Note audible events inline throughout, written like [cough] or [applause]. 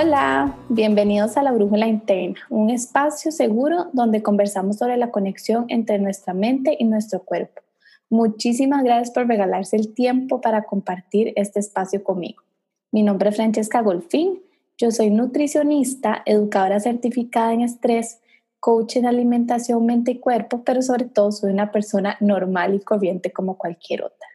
Hola, bienvenidos a la Brújula Interna, un espacio seguro donde conversamos sobre la conexión entre nuestra mente y nuestro cuerpo. Muchísimas gracias por regalarse el tiempo para compartir este espacio conmigo. Mi nombre es Francesca Golfín, yo soy nutricionista, educadora certificada en estrés, coach en alimentación, mente y cuerpo, pero sobre todo soy una persona normal y corriente como cualquier otra.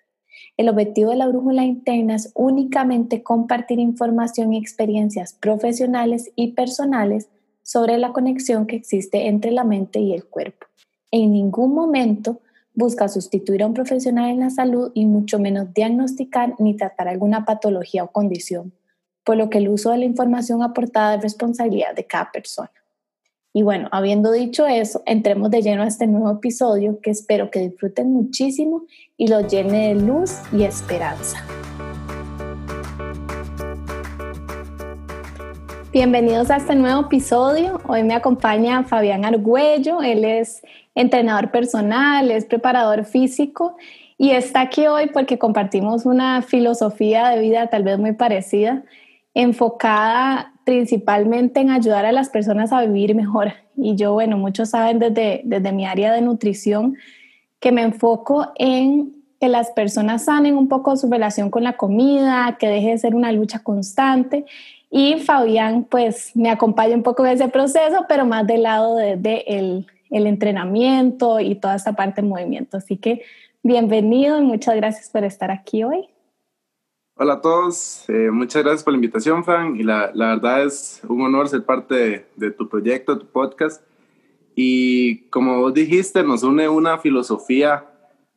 El objetivo de la brújula interna es únicamente compartir información y experiencias profesionales y personales sobre la conexión que existe entre la mente y el cuerpo. En ningún momento busca sustituir a un profesional en la salud y mucho menos diagnosticar ni tratar alguna patología o condición, por lo que el uso de la información aportada es responsabilidad de cada persona. Y bueno, habiendo dicho eso, entremos de lleno a este nuevo episodio que espero que disfruten muchísimo y lo llene de luz y esperanza. Bienvenidos a este nuevo episodio. Hoy me acompaña Fabián Argüello. Él es entrenador personal, es preparador físico y está aquí hoy porque compartimos una filosofía de vida tal vez muy parecida, enfocada principalmente en ayudar a las personas a vivir mejor. Y yo, bueno, muchos saben desde, desde mi área de nutrición que me enfoco en que las personas sanen un poco su relación con la comida, que deje de ser una lucha constante. Y Fabián, pues, me acompaña un poco en ese proceso, pero más del lado de, el, el entrenamiento y toda esta parte de movimiento. Así que bienvenido y muchas gracias por estar aquí hoy. Hola a todos, eh, muchas gracias por la invitación, Fran, y la, la verdad es un honor ser parte de, tu proyecto, tu podcast. Y como vos dijiste, nos une una filosofía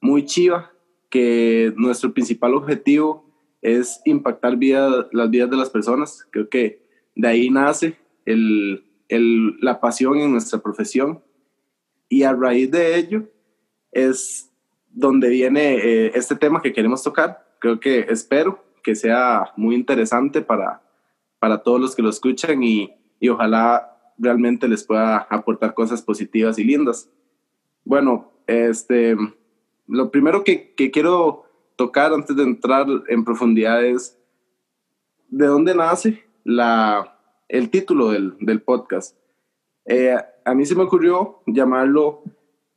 muy chiva, que nuestro principal objetivo es impactar vida, las vidas de las personas. Creo que de ahí nace el, el, la pasión en nuestra profesión. Y a raíz de ello es donde viene eh, este tema que queremos tocar. Creo que espero que sea muy interesante para, para todos los que lo escuchan y, y ojalá realmente les pueda aportar cosas positivas y lindas. Bueno, este, lo primero que, que, quiero tocar antes de entrar en profundidad es de dónde nace la, el título del, del podcast. Eh, a mí se me ocurrió llamarlo,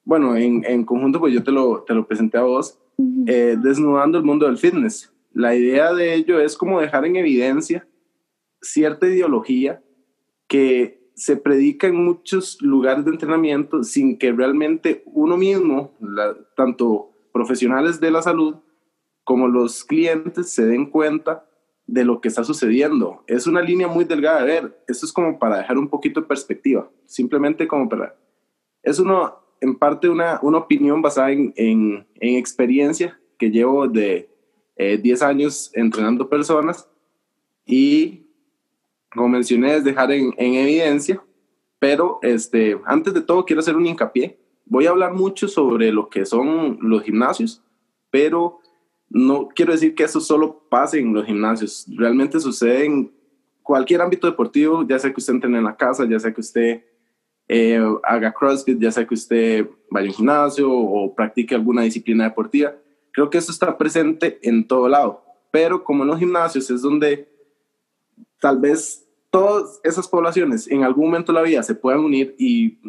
bueno, en, en conjunto, pues yo te lo, te lo presenté a vos, eh, Desnudando el mundo del fitness. La idea de ello es como dejar en evidencia cierta ideología que se predica en muchos lugares de entrenamiento sin que realmente uno mismo, tanto profesionales de la salud como los clientes, se den cuenta de lo que está sucediendo. Es una línea muy delgada. A ver, esto es como para dejar un poquito de perspectiva, simplemente como para... Es uno, en parte una, una opinión basada en, en experiencia que llevo de 10 eh, años entrenando personas y, como mencioné, es dejar en, en, evidencia, pero este, antes de todo quiero hacer un hincapié. Voy a hablar mucho sobre lo que son los gimnasios, pero no quiero decir que eso solo pase en los gimnasios. Realmente sucede en cualquier ámbito deportivo, ya sea que usted entrene en la casa, ya sea que usted eh, haga CrossFit, ya sea que usted vaya al gimnasio o practique alguna disciplina deportiva Creo que eso está presente en todo lado, pero como en los gimnasios es donde tal vez todas esas poblaciones en algún momento de la vida se puedan unir y,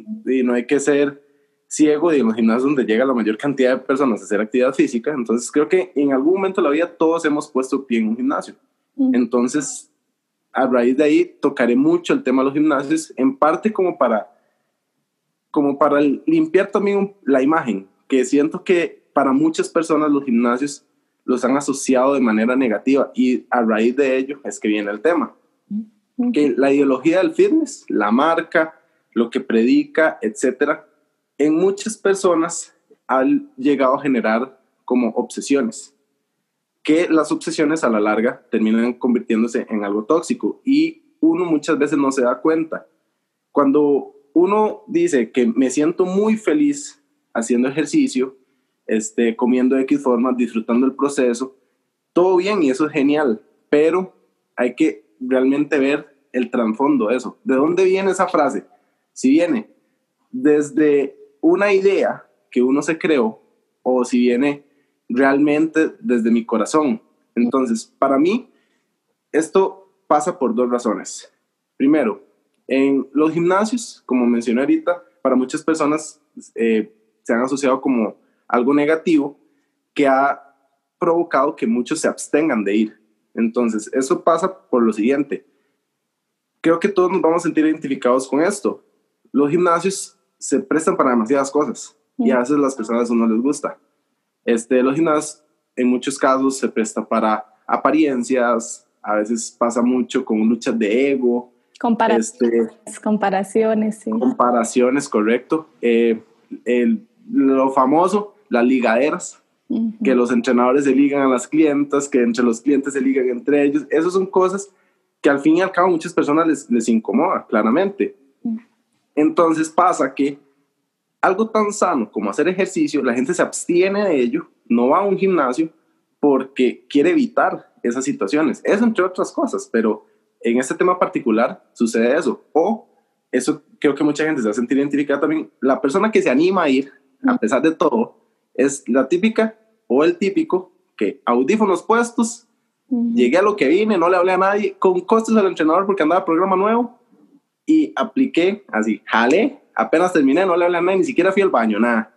no hay que ser ciego y en los gimnasios donde llega la mayor cantidad de personas a hacer actividad física. Entonces creo que en algún momento de la vida todos hemos puesto pie en un gimnasio. Entonces, a raíz de ahí tocaré mucho el tema de los gimnasios, en parte como para, como para limpiar también la imagen, que siento que para muchas personas los gimnasios los han asociado de manera negativa y a raíz de ello es que viene el tema. Que la ideología del fitness, la marca, lo que predica, etcétera, en muchas personas han llegado a generar como obsesiones, que las obsesiones a la larga terminan convirtiéndose en algo tóxico y uno muchas veces no se da cuenta. Cuando uno dice que me siento muy feliz haciendo ejercicio, este, comiendo de X forma, disfrutando el proceso, todo bien y eso es genial, pero hay que realmente ver el trasfondo de eso. ¿De dónde viene esa frase? Si viene desde una idea que uno se creó o si viene realmente desde mi corazón. Entonces, para mí, esto pasa por dos razones. Primero, en los gimnasios, como mencioné ahorita, para muchas personas eh, se han asociado como algo negativo que ha provocado que muchos se abstengan de ir. Entonces, eso pasa por lo siguiente. Creo que todos nos vamos a sentir identificados con esto. Los gimnasios se prestan para demasiadas cosas y a veces las personas eso no les gusta. Este, los gimnasios en muchos casos se presta para apariencias, a veces pasa mucho con luchas de ego. Comparaciones, este, comparaciones, sí. Comparaciones, correcto. Eh, el, lo famoso, las ligaderas, que los entrenadores se ligan a las clientas, que entre los clientes se ligan entre ellos. Esas son cosas que al fin y al cabo muchas personas les, les incomoda, claramente. Entonces pasa que algo tan sano como hacer ejercicio, la gente se abstiene de ello, no va a un gimnasio porque quiere evitar esas situaciones. Eso entre otras cosas, pero en este tema particular sucede eso. O eso creo que mucha gente se va a sentir identificada también. La persona que se anima a ir, a pesar de todo, es la típica o el típico que audífonos puestos, llegué a lo que vine, no le hablé a nadie, con costos al entrenador porque andaba programa nuevo y apliqué así, jale, apenas terminé, no le hablé a nadie, ni siquiera fui al baño, nada.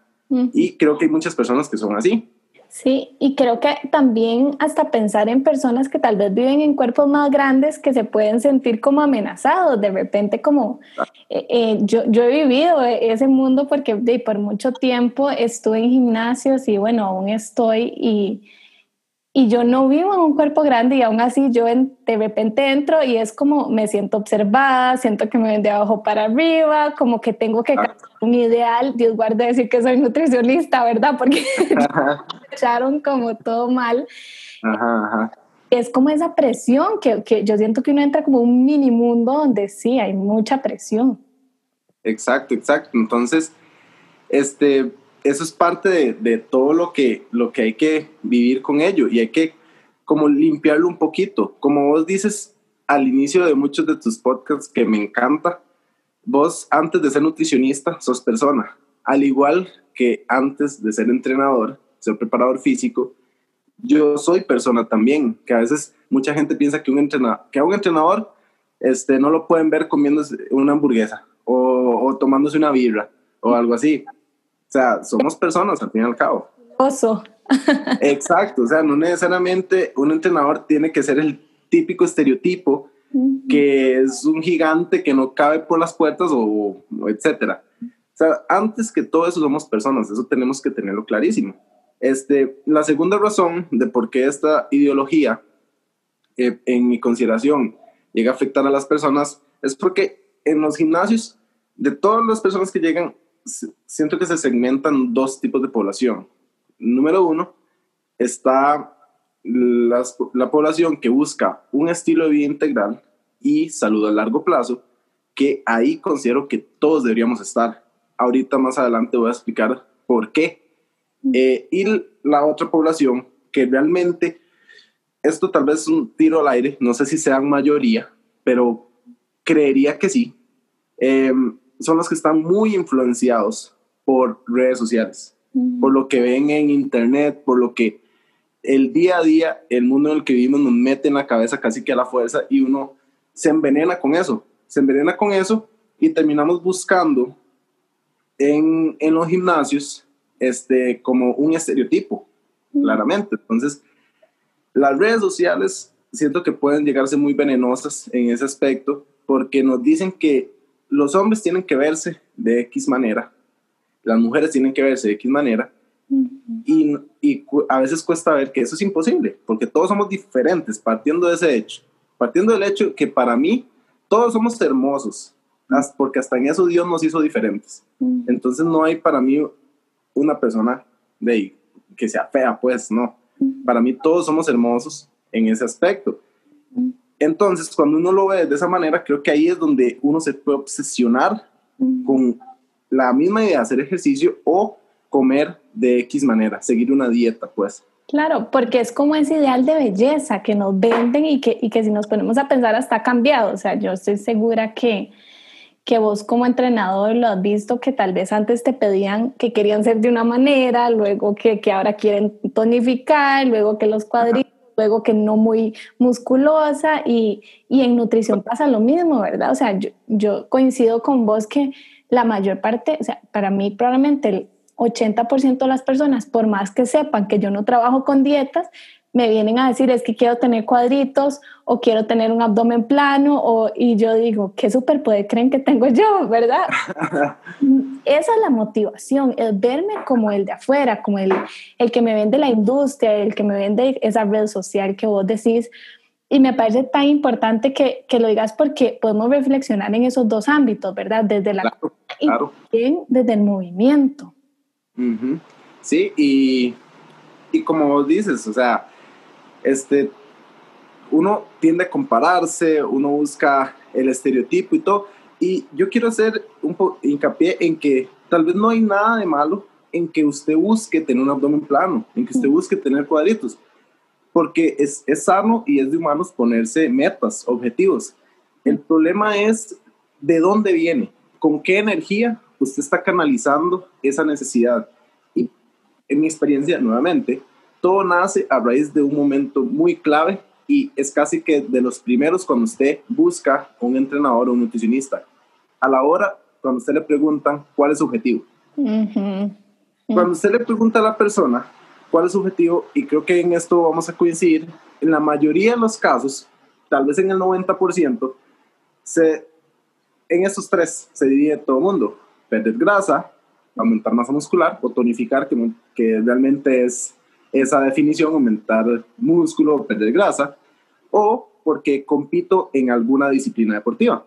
Y creo que hay muchas personas que son así. Sí, y creo que también hasta pensar en personas que tal vez viven en cuerpos más grandes que se pueden sentir como amenazados, de repente como eh, eh, yo, yo, he vivido ese mundo porque de, por mucho tiempo estuve en gimnasios y bueno, aún estoy y y yo no vivo en un cuerpo grande y aún así yo de repente entro y es como me siento observada, siento que me ven de abajo para arriba, como que tengo que ah. un ideal, Dios guarde decir que soy nutricionista, ¿verdad? Porque [laughs] [laughs] me echaron como todo mal. Es como esa presión que, que yo siento que uno entra como un mini mundo donde sí hay mucha presión. Exacto, exacto. Entonces, este, eso es parte de, de, todo lo que, lo que hay que vivir con ello y hay que como limpiarlo un poquito. Como vos dices al inicio de muchos de tus podcasts que me encanta, vos antes de ser nutricionista sos persona, al igual que antes de ser entrenador, ser preparador físico, yo soy persona también, que a veces mucha gente piensa que, un entrenador, que a un entrenador este, no lo pueden ver comiendo una hamburguesa o, o tomándose una birra o algo así sea, somos personas al fin y al cabo. Oso. Exacto, o sea, no necesariamente un entrenador tiene que ser el típico estereotipo que es un gigante que no cabe por las puertas o, etcétera. O sea, antes que todo eso somos personas, eso tenemos que tenerlo clarísimo. Este, la segunda razón de por qué esta ideología, eh, en mi consideración, llega a afectar a las personas es porque en los gimnasios, de todas las personas que llegan, siento que se segmentan dos tipos de población. Número uno, está la población que busca un estilo de vida integral y salud a largo plazo, que ahí considero que todos deberíamos estar. Ahorita más adelante voy a explicar por qué. Eh, y la otra población que realmente, esto tal vez es un tiro al aire, no sé si sean mayoría, pero creería que sí. Eh, son los que están muy influenciados por redes sociales, por lo que ven en internet, por lo que el día a día, el mundo en el que vivimos nos mete en la cabeza casi que a la fuerza y uno se envenena con eso, se envenena con eso y terminamos buscando en, en los gimnasios este, como un estereotipo, claramente. Entonces, las redes sociales siento que pueden llegarse muy venenosas en ese aspecto porque nos dicen que los hombres tienen que verse de X manera, las mujeres tienen que verse de X manera, y, y, a veces cuesta ver que eso es imposible, porque todos somos diferentes, partiendo de ese hecho, partiendo del hecho que para mí todos somos hermosos, porque hasta en eso Dios nos hizo diferentes. Entonces no hay para mí una persona de que sea fea, pues no. Para mí todos somos hermosos en ese aspecto. Entonces, cuando uno lo ve de esa manera, creo que ahí es donde uno se puede obsesionar con la misma idea de hacer ejercicio o comer de X manera, seguir una dieta, pues. Claro, porque es como ese ideal de belleza que nos venden y que, y que si nos ponemos a pensar hasta ha cambiado. O sea, yo estoy segura que, que vos como entrenador lo has visto que tal vez antes te pedían que querían ser de una manera, luego que, que ahora quieren tonificar, luego que los cuadritos luego que no muy musculosa y, y, en nutrición pasa lo mismo, ¿verdad? O sea, yo, yo coincido con vos que la mayor parte, o sea, para mí probablemente el 80% de las personas, por más que sepan que yo no trabajo con dietas, me vienen a decir es que quiero tener cuadritos o quiero tener un abdomen plano o, y yo digo, ¿qué superpoder creen que tengo yo, [laughs] verdad? Esa es la motivación, el verme como el de afuera, como el, el que me vende la industria, el que me vende esa red social que vos decís. Y me parece tan importante que, que lo digas porque podemos reflexionar en esos dos ámbitos, ¿verdad? Desde la claro, y desde el movimiento. Sí, y, y como dices, o sea, este, uno tiende a compararse, uno busca el estereotipo y todo. Y yo quiero hacer un poco hincapié en que tal vez no hay nada de malo en que usted busque tener un abdomen plano, en que usted busque tener cuadritos, porque es, es sano y es de humanos ponerse metas, objetivos. El problema es de dónde viene, con qué energía usted está canalizando esa necesidad. Y en mi experiencia, nuevamente, todo nace a raíz de un momento muy clave y es casi que de los primeros cuando usted busca un entrenador o un nutricionista. A la hora, cuando usted le preguntan cuál es su objetivo. Cuando usted le pregunta a la persona cuál es su objetivo, y creo que en esto vamos a coincidir, en la mayoría de los casos, tal vez en el 90%, se, en estos tres se divide todo el mundo. Perder grasa, aumentar masa muscular o tonificar, que, que realmente es esa definición, aumentar músculo, perder grasa, o porque compito en alguna disciplina deportiva.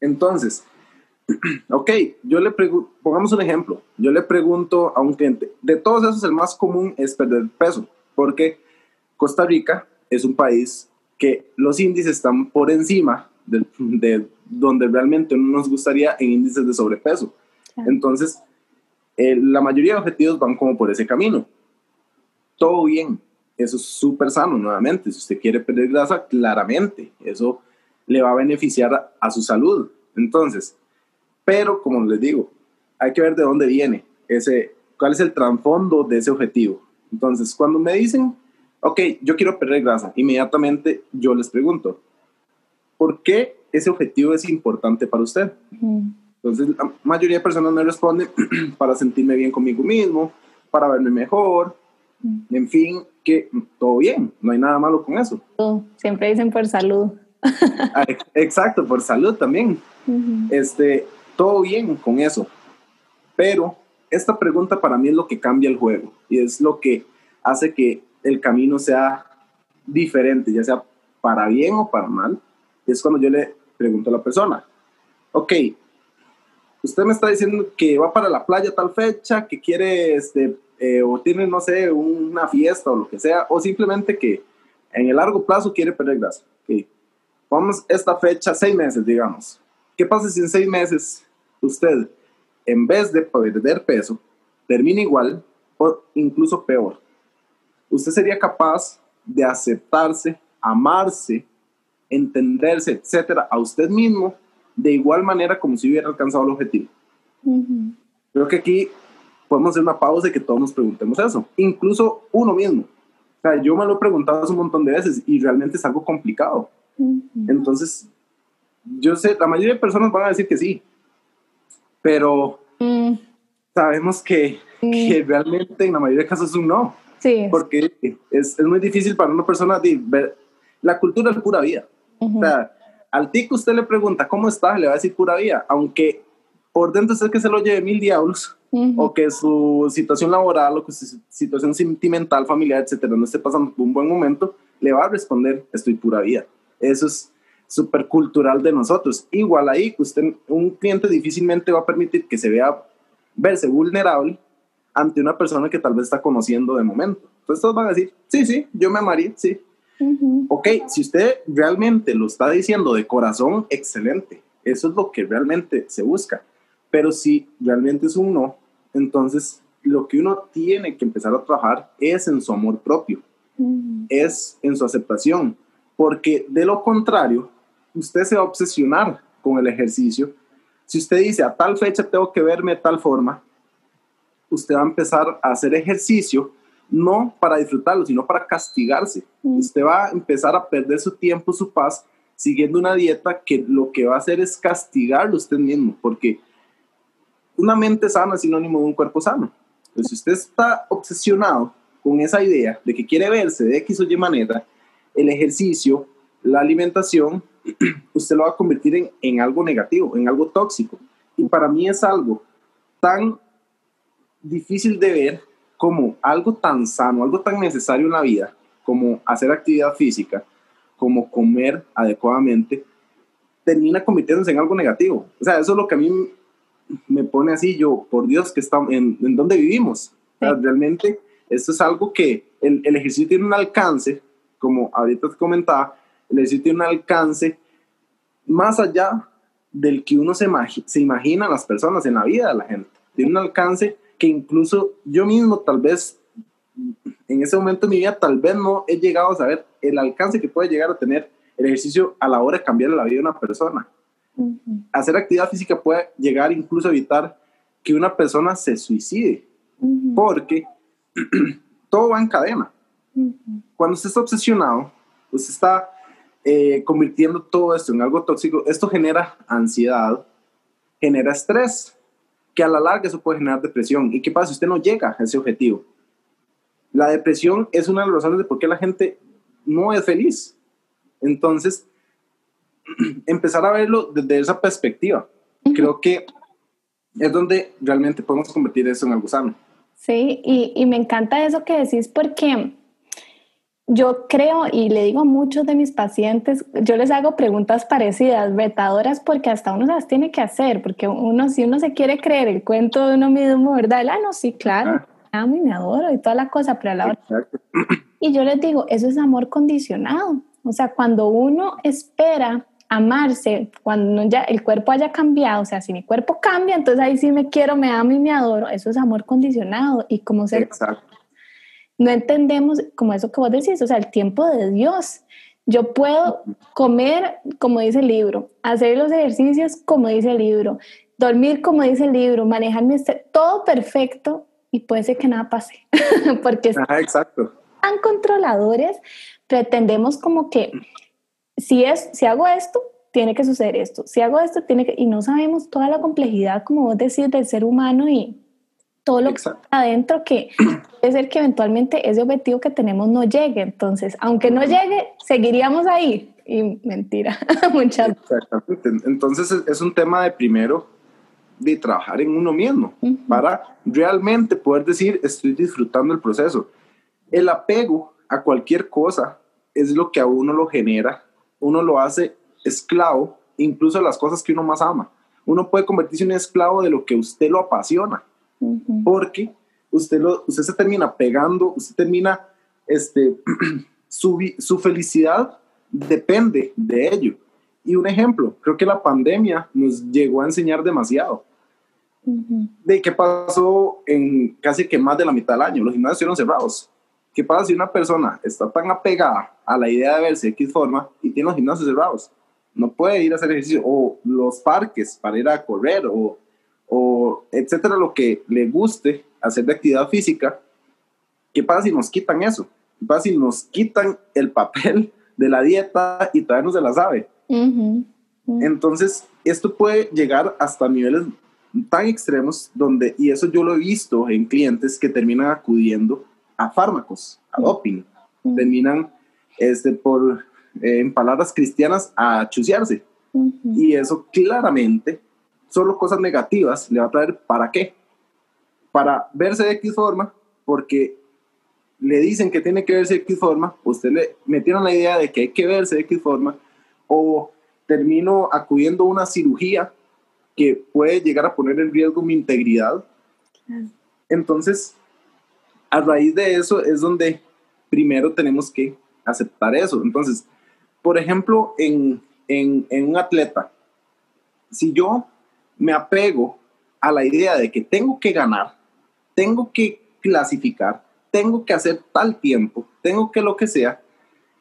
Entonces, [clears throat] ok, yo le pregunto, pongamos un ejemplo, yo le pregunto a un cliente, de todos esos el más común es perder peso, porque Costa Rica es un país que los índices están por encima de, donde realmente no nos gustaría en índices de sobrepeso. Entonces, eh, la mayoría de objetivos van como por ese camino todo bien. Eso es súper sano, nuevamente. Si usted quiere perder grasa, claramente, eso le va a beneficiar a, su salud. Entonces, pero como les digo, hay que ver de dónde viene ese, cuál es el trasfondo de ese objetivo. Entonces, cuando me dicen, ok, yo quiero perder grasa, inmediatamente yo les pregunto, ¿por qué ese objetivo es importante para usted? Entonces, la mayoría de personas me responden [clears throat] para sentirme bien conmigo mismo, para verme mejor, en fin, que todo bien, no hay nada malo con eso. Siempre dicen por salud. [laughs] Ah, exacto, por salud también. este, todo bien con eso. Pero esta pregunta para mí es lo que cambia el juego y es lo que hace que el camino sea diferente, ya sea para bien o para mal. Y es cuando yo le pregunto a la persona, ok, usted me está diciendo que va para la playa tal fecha, que quiere este, eh, o tiene, no sé, una fiesta o lo que sea, o simplemente que en el largo plazo quiere perder grasa. Okay. Vamos esta fecha, seis meses, digamos. ¿Qué pasa si en seis meses usted, en vez de perder peso, termina igual o incluso peor? Usted sería capaz de aceptarse, amarse, entenderse, etcétera, a usted mismo de igual manera como si hubiera alcanzado el objetivo. Creo que aquí podemos hacer una pausa y que todos nos preguntemos eso, incluso uno mismo. O sea, yo me lo he preguntado un montón de veces y realmente es algo complicado. Entonces, yo sé, la mayoría de personas van a decir que sí, pero mm. sabemos que, que, realmente en la mayoría de casos es un no. Sí. Porque es, es muy difícil para una persona ver, la cultura es pura vida. O sea, al tico usted le pregunta, ¿cómo está? Le va a decir pura vida, aunque por dentro es que se lo lleve mil diablos, o que su situación laboral o que su situación sentimental, familiar, etcétera, no esté pasando por un buen momento, le va a responder, estoy pura vida. Eso es súper cultural de nosotros. Igual ahí, usted, un cliente difícilmente va a permitir que se vea, verse vulnerable ante una persona que tal vez está conociendo de momento. Entonces todos van a decir, sí, sí, yo me amaría, sí. Ok, si usted realmente lo está diciendo de corazón, excelente. Eso es lo que realmente se busca. Pero si realmente es un no, entonces, lo que uno tiene que empezar a trabajar es en su amor propio, es en su aceptación, porque de lo contrario, usted se va a obsesionar con el ejercicio. Si usted dice a tal fecha tengo que verme de tal forma, usted va a empezar a hacer ejercicio no para disfrutarlo, sino para castigarse. Usted va a empezar a perder su tiempo, su paz, siguiendo una dieta que lo que va a hacer es castigarlo usted mismo, porque una mente sana es sinónimo de un cuerpo sano. Entonces, si usted está obsesionado con esa idea de que quiere verse de X o Y manera, el ejercicio, la alimentación, [clears throat] usted lo va a convertir en, en algo negativo, en algo tóxico. Y para mí es algo tan difícil de ver como algo tan sano, algo tan necesario en la vida, como hacer actividad física, como comer adecuadamente, termina convirtiéndose en algo negativo. O sea, eso es lo que a mí me pone así, yo, por Dios, que estamos, en, en dónde vivimos. realmente, esto es algo que el, el, ejercicio tiene un alcance, como ahorita te comentaba, el ejercicio tiene un alcance más allá del que uno se, se imagina las personas en la vida de la gente. Tiene un alcance que incluso yo mismo tal vez en ese momento de mi vida tal vez no he llegado a saber el alcance que puede llegar a tener el ejercicio a la hora de cambiar la vida de una persona. Hacer actividad física puede llegar incluso a evitar que una persona se suicide, porque [clears throat] todo va en cadena. Cuando usted está obsesionado, usted está eh, convirtiendo todo esto en algo tóxico, esto genera ansiedad, genera estrés, que a la larga eso puede generar depresión. ¿Y qué pasa si usted no llega a ese objetivo? La depresión es una de las razones de por qué la gente no es feliz. Entonces, [clears throat] empezar a verlo desde esa perspectiva, creo que es donde realmente podemos convertir eso en algo sano. Sí, y, y me encanta eso que decís porque yo creo y le digo a muchos de mis pacientes, yo les hago preguntas parecidas, retadoras, porque hasta uno las tiene que hacer, porque uno, si uno se quiere creer el cuento de uno mismo, ¿verdad? Ah, no, sí, claro, amo y me adoro y toda la cosa, pero a la hora... Y yo les digo, eso es amor condicionado. O sea, cuando uno espera amarse, cuando ya el cuerpo haya cambiado, o sea, si mi cuerpo cambia, entonces ahí sí me quiero, me amo y me adoro, eso es amor condicionado. Y como ser Exacto no entendemos como eso que vos decís, o sea, el tiempo de Dios. Yo puedo comer como dice el libro, hacer los ejercicios como dice el libro, dormir como dice el libro, manejar mi todo perfecto y puede ser que nada pase, [laughs] porque Ajá, exacto. tan controladores, pretendemos como que si, es, si hago esto, tiene que suceder esto, si hago esto, tiene que, y no sabemos toda la complejidad, como vos decís, del ser humano y todo lo que está adentro que [clears throat] puede ser que eventualmente ese objetivo que tenemos no llegue. Entonces, aunque no llegue, seguiríamos ahí. Y mentira, [laughs] muchas Exactamente. Entonces es un tema de primero de trabajar en uno mismo para realmente poder decir estoy disfrutando el proceso. El apego a cualquier cosa es lo que a uno lo genera, uno lo hace esclavo, incluso las cosas que uno más ama. Uno puede convertirse en un esclavo de lo que usted lo apasiona porque usted, lo, usted se termina pegando, usted termina, este, [clears throat] su, su felicidad depende de ello. Y un ejemplo, creo que la pandemia nos llegó a enseñar demasiado. De qué pasó en casi que más de la mitad del año. Los gimnasios estuvieron cerrados. ¿Qué pasa si una persona está tan apegada a la idea de verse de X forma y tiene los gimnasios cerrados? No puede ir a hacer ejercicio. O los parques para ir a correr o o etcétera, lo que le guste hacer de actividad física, ¿qué pasa si nos quitan eso? ¿Qué pasa si nos quitan el papel de la dieta y todavía no se la sabe? Entonces, esto puede llegar hasta niveles tan extremos donde, y eso yo lo he visto en clientes que terminan acudiendo a fármacos, a doping, terminan, este, por, eh, en palabras cristianas, a chusearse. Y eso claramente solo cosas negativas le va a traer para qué? Para verse de X forma, porque le dicen que tiene que verse de X forma, usted le metieron la idea de que hay que verse de X forma, o termino acudiendo a una cirugía que puede llegar a poner en riesgo mi integridad. Entonces, a raíz de eso es donde primero tenemos que aceptar eso. Entonces, por ejemplo, en, en, en un atleta, si yo me apego a la idea de que tengo que ganar, tengo que clasificar, tengo que hacer tal tiempo, tengo que lo que sea,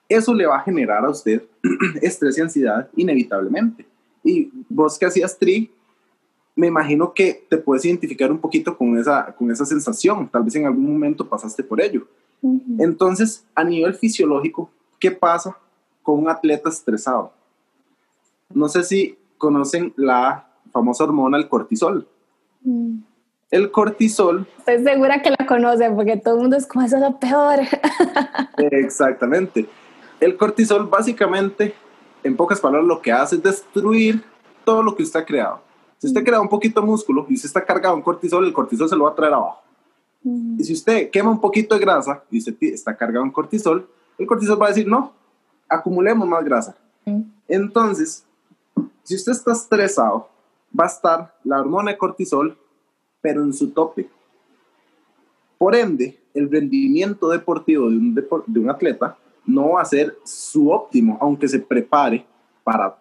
eso le va a generar a usted [clears throat] estrés y ansiedad inevitablemente. Y vos que hacías tri, me imagino que te puedes identificar un poquito con esa, con esa sensación, tal vez en algún momento pasaste por ello. Entonces, a nivel fisiológico, ¿qué pasa con un atleta estresado? No sé si conocen la famosa hormona, el cortisol. Mm. El cortisol. Estoy segura que la conocen porque todo el mundo es como eso es lo peor. [laughs] Exactamente. El cortisol básicamente, en pocas palabras, lo que hace es destruir todo lo que usted ha creado. Si usted crea un poquito de músculo y usted está cargado en cortisol, el cortisol se lo va a traer abajo. Y si usted quema un poquito de grasa y usted está cargado en cortisol, el cortisol va a decir, no, acumulemos más grasa. Entonces, si usted está estresado, va a estar la hormona de cortisol, pero en su tope. Por ende, el rendimiento deportivo de un, de un atleta no va a ser su óptimo, aunque se prepare para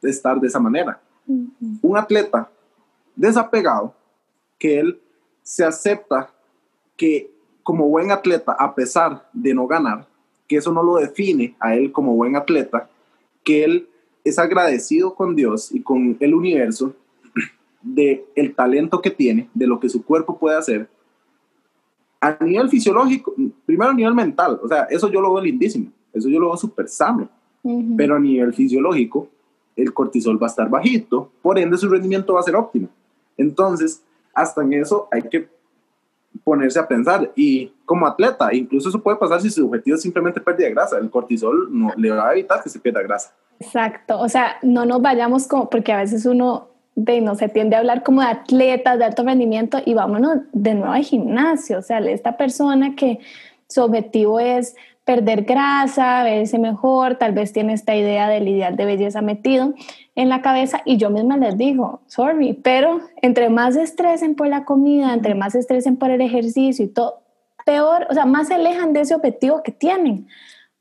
estar de esa manera. Un atleta desapegado, que él se acepta que como buen atleta, a pesar de no ganar, que eso no lo define a él como buen atleta, que él es agradecido con Dios y con el universo de el talento que tiene, de lo que su cuerpo puede hacer, a nivel fisiológico, primero a nivel mental, o sea, eso yo lo veo lindísimo, eso yo lo veo súper sano, pero a nivel fisiológico, el cortisol va a estar bajito, por ende su rendimiento va a ser óptimo. Entonces, hasta en eso hay que ponerse a pensar. Y como atleta, incluso eso puede pasar si su objetivo es simplemente pérdida de grasa. El cortisol no le va a evitar que se pierda grasa. Exacto. O sea, no nos vayamos como, porque a veces uno de, no se tiende a hablar como de atletas de alto rendimiento y vámonos de nuevo al gimnasio. O sea, esta persona que su objetivo es perder grasa, verse mejor, tal vez tiene esta idea del ideal de belleza metido en la cabeza y yo misma les digo, sorry, pero entre más estresen por la comida, entre más estresen por el ejercicio y todo, peor, o sea, más se alejan de ese objetivo que tienen,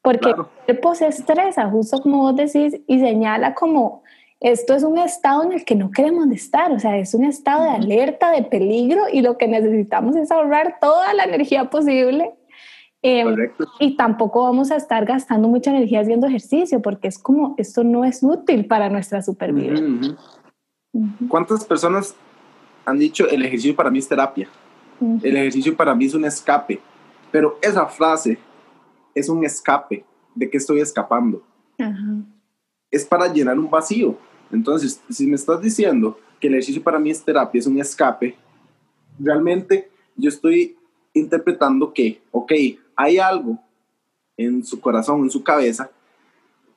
porque el cuerpo se estresa, justo como vos decís, y señala como esto es un estado en el que no queremos estar, o sea, es un estado de alerta, de peligro y lo que necesitamos es ahorrar toda la energía posible Em, y tampoco vamos a estar gastando mucha energía haciendo ejercicio porque es como, esto no es útil para nuestra supervivencia. ¿Cuántas personas han dicho el ejercicio para mí es terapia? El ejercicio para mí es un escape. Pero esa frase es un escape. ¿De qué estoy escapando? Es para llenar un vacío. Entonces, si me estás diciendo que el ejercicio para mí es terapia, es un escape, realmente yo estoy interpretando que, ok, hay algo en su corazón, en su cabeza,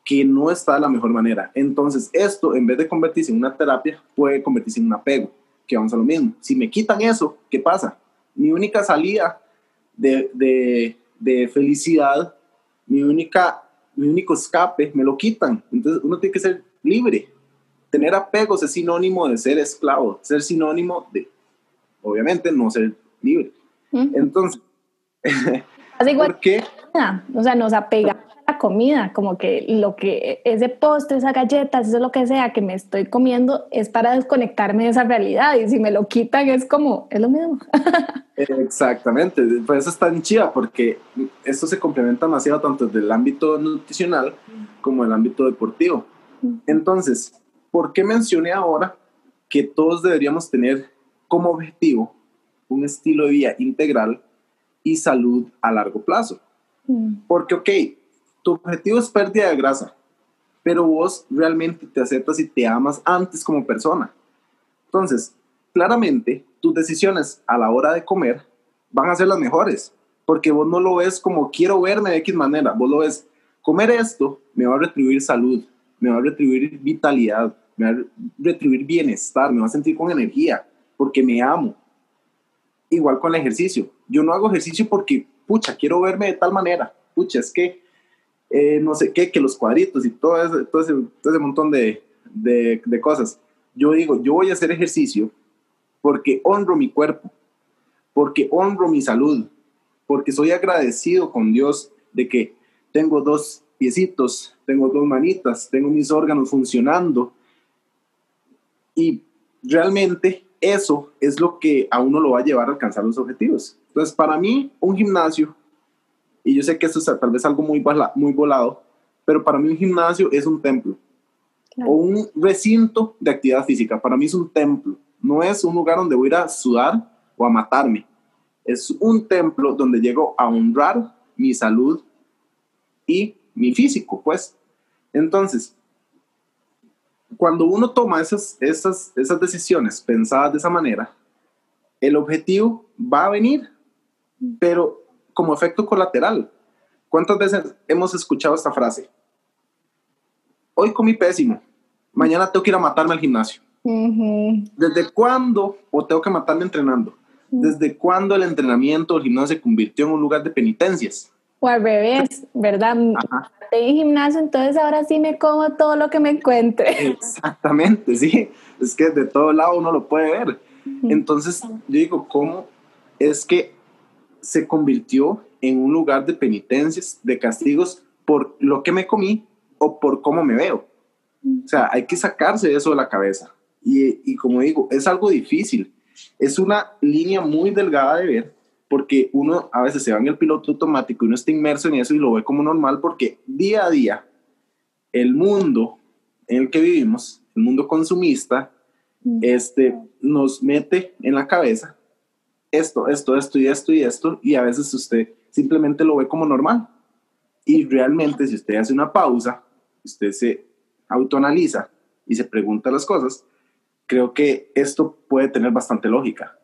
que no está de la mejor manera. Entonces, esto, en vez de convertirse en una terapia, puede convertirse en un apego, que vamos a lo mismo. Si me quitan eso, ¿qué pasa? Mi única salida de, de, de felicidad, mi, única, mi único escape, me lo quitan. Entonces, uno tiene que ser libre. Tener apegos es sinónimo de ser esclavo, ser sinónimo de, obviamente, no ser libre. Entonces, [laughs] ¿Por qué? O sea, nos apegamos a la comida, como que lo que ese postre, esa galletas, eso lo que sea que me estoy comiendo es para desconectarme de esa realidad y si me lo quitan es como, es lo mismo. [laughs] Exactamente, pues eso es tan chida porque esto se complementa demasiado tanto desde el ámbito nutricional como el ámbito deportivo. Entonces, ¿por qué mencioné ahora que todos deberíamos tener como objetivo un estilo de vida integral y salud a largo plazo. Mm. Porque, ok, tu objetivo es pérdida de grasa, pero vos realmente te aceptas y te amas antes como persona. Entonces, claramente, tus decisiones a la hora de comer van a ser las mejores, porque vos no lo ves como quiero verme de X manera, vos lo ves, comer esto me va a retribuir salud, me va a retribuir vitalidad, me va a retribuir bienestar, me va a sentir con energía, porque me amo. Igual con el ejercicio. Yo no hago ejercicio porque, pucha, quiero verme de tal manera. Pucha, es que eh, no sé qué, que los cuadritos y todo ese, todo ese, todo ese montón de, de, de cosas. Yo digo, yo voy a hacer ejercicio porque honro mi cuerpo, porque honro mi salud, porque soy agradecido con Dios de que tengo dos piecitos, tengo dos manitas, tengo mis órganos funcionando. Y realmente eso es lo que a uno lo va a llevar a alcanzar los objetivos. Entonces, para mí, un gimnasio, y yo sé que esto es tal vez algo muy, muy volado, pero para mí un gimnasio es un templo o un recinto de actividad física. Para mí es un templo, no es un lugar donde voy a ir a sudar o a matarme. Es un templo donde llego a honrar mi salud y mi físico, pues. Entonces, cuando uno toma esas, esas, esas decisiones pensadas de esa manera, el objetivo va a venir, pero como efecto colateral. ¿Cuántas veces hemos escuchado esta frase? Hoy comí pésimo, mañana tengo que ir a matarme al gimnasio. ¿Desde cuándo, o tengo que matarme entrenando? ¿Desde cuándo el entrenamiento o el gimnasio se convirtió en un lugar de penitencias? O al revés, ¿verdad? En gimnasio, entonces ahora sí me como todo lo que me encuentre. [laughs] Exactamente, sí. Es que de todo lado uno lo puede ver. Entonces, yo digo, ¿cómo es que se convirtió en un lugar de penitencias, de castigos por lo que me comí o por cómo me veo? O sea, hay que sacarse eso de la cabeza. Y, y como digo, es algo difícil. Es una línea muy delgada de ver porque uno a veces se va en el piloto automático y uno está inmerso en eso y lo ve como normal porque día a día el mundo en el que vivimos, el mundo consumista, este, nos mete en la cabeza esto, esto, esto y esto y esto, y a veces usted simplemente lo ve como normal. Y realmente si usted hace una pausa, usted se autoanaliza y se pregunta las cosas, creo que esto puede tener bastante lógica.